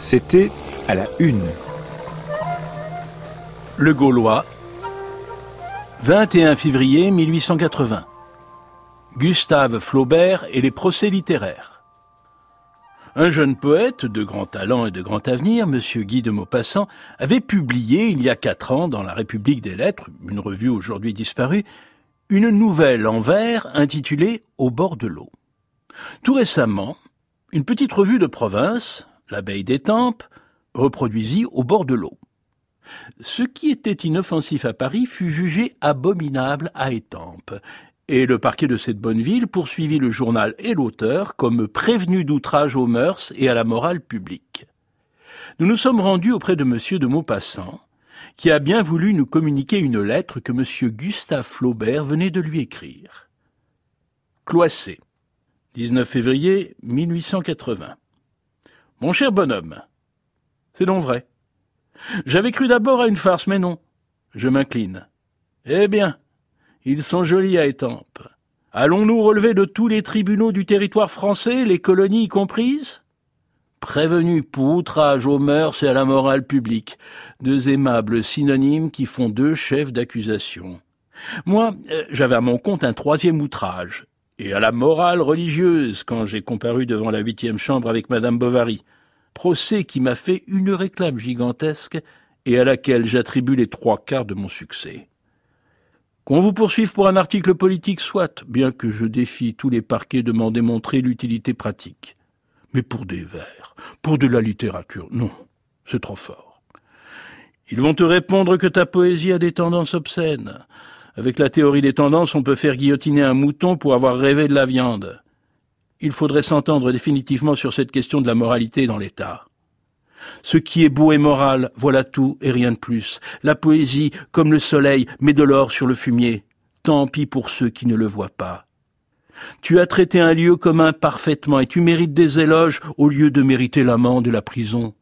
C'était à la une. Le Gaulois, 21 février 1880. Gustave Flaubert et les procès littéraires. Un jeune poète de grand talent et de grand avenir, M. Guy de Maupassant, avait publié il y a quatre ans dans La République des Lettres, une revue aujourd'hui disparue, une nouvelle en vers intitulée Au bord de l'eau. Tout récemment, une petite revue de province, L'Abeille d'Étampes, reproduisit Au bord de l'eau. Ce qui était inoffensif à Paris fut jugé abominable à Étampes, et le parquet de cette bonne ville poursuivit le journal et l'auteur comme prévenu d'outrage aux mœurs et à la morale publique. Nous nous sommes rendus auprès de M. de Maupassant, qui a bien voulu nous communiquer une lettre que M. Gustave Flaubert venait de lui écrire. Cloissé, 19 février 1880. Mon cher bonhomme, c'est donc vrai. J'avais cru d'abord à une farce, mais non. Je m'incline. Eh bien, ils sont jolis à Étampes. Allons-nous relever de tous les tribunaux du territoire français, les colonies y comprises? Prévenus pour outrage aux mœurs et à la morale publique, deux aimables synonymes qui font deux chefs d'accusation. Moi, euh, j'avais à mon compte un troisième outrage, et à la morale religieuse quand j'ai comparu devant la huitième chambre avec madame Bovary procès qui m'a fait une réclame gigantesque et à laquelle j'attribue les trois quarts de mon succès. Qu'on vous poursuive pour un article politique, soit, bien que je défie tous les parquets de m'en démontrer l'utilité pratique. Mais pour des vers, pour de la littérature, non, c'est trop fort. Ils vont te répondre que ta poésie a des tendances obscènes. Avec la théorie des tendances, on peut faire guillotiner un mouton pour avoir rêvé de la viande il faudrait s'entendre définitivement sur cette question de la moralité dans l'État. Ce qui est beau et moral, voilà tout et rien de plus. La poésie, comme le soleil, met de l'or sur le fumier. Tant pis pour ceux qui ne le voient pas. Tu as traité un lieu commun parfaitement et tu mérites des éloges au lieu de mériter l'amende de la prison.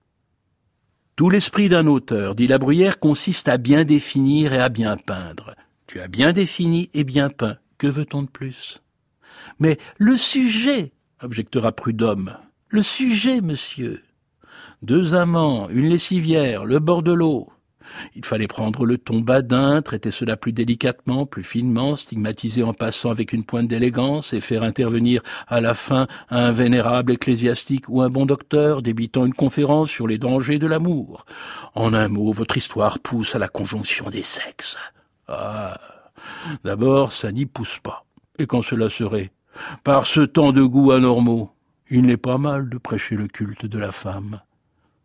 Tout l'esprit d'un auteur, dit la Bruyère, consiste à bien définir et à bien peindre. Tu as bien défini et bien peint. Que veut-on de plus? Mais le sujet, objectera Prudhomme, le sujet, monsieur. Deux amants, une lessivière, le bord de l'eau. Il fallait prendre le ton badin, traiter cela plus délicatement, plus finement, stigmatiser en passant avec une pointe d'élégance et faire intervenir à la fin un vénérable ecclésiastique ou un bon docteur débitant une conférence sur les dangers de l'amour. En un mot, votre histoire pousse à la conjonction des sexes. Ah. D'abord, ça n'y pousse pas. Et quand cela serait par ce temps de goûts anormaux, il n'est pas mal de prêcher le culte de la femme.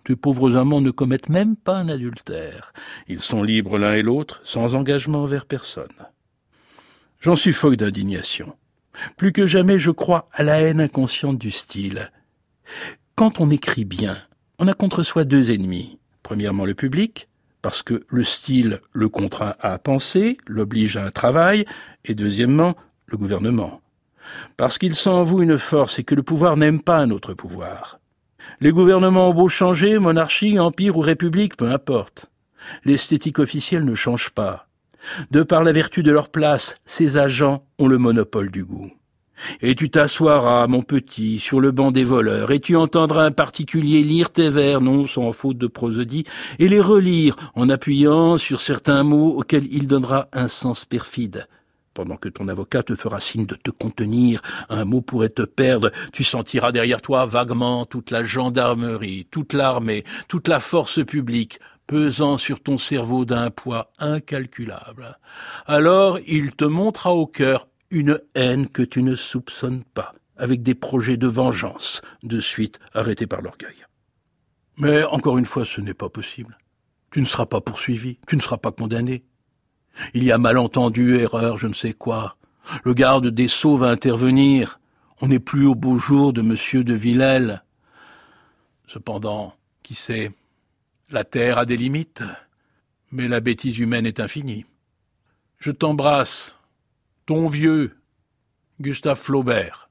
Tes pauvres amants ne commettent même pas un adultère. Ils sont libres l'un et l'autre, sans engagement envers personne. J'en suffoque d'indignation. Plus que jamais, je crois à la haine inconsciente du style. Quand on écrit bien, on a contre soi deux ennemis. Premièrement, le public, parce que le style le contraint à penser, l'oblige à un travail, et deuxièmement, le gouvernement parce qu'il sent en vous une force et que le pouvoir n'aime pas un autre pouvoir. Les gouvernements ont beau changer, monarchie, empire ou république, peu importe. L'esthétique officielle ne change pas. De par la vertu de leur place, ces agents ont le monopole du goût. Et tu t'assoiras, mon petit, sur le banc des voleurs, et tu entendras un particulier lire tes vers, non sans faute de prosodie, et les relire en appuyant sur certains mots auxquels il donnera un sens perfide, pendant que ton avocat te fera signe de te contenir, un mot pourrait te perdre, tu sentiras derrière toi vaguement toute la gendarmerie, toute l'armée, toute la force publique, pesant sur ton cerveau d'un poids incalculable. Alors il te montrera au cœur une haine que tu ne soupçonnes pas, avec des projets de vengeance, de suite arrêtés par l'orgueil. Mais encore une fois, ce n'est pas possible. Tu ne seras pas poursuivi, tu ne seras pas condamné, il y a malentendu, erreur, je ne sais quoi. Le garde des Sceaux va intervenir. On n'est plus au beau jour de monsieur de Villèle. Cependant, qui sait, la terre a des limites, mais la bêtise humaine est infinie. Je t'embrasse, ton vieux, Gustave Flaubert.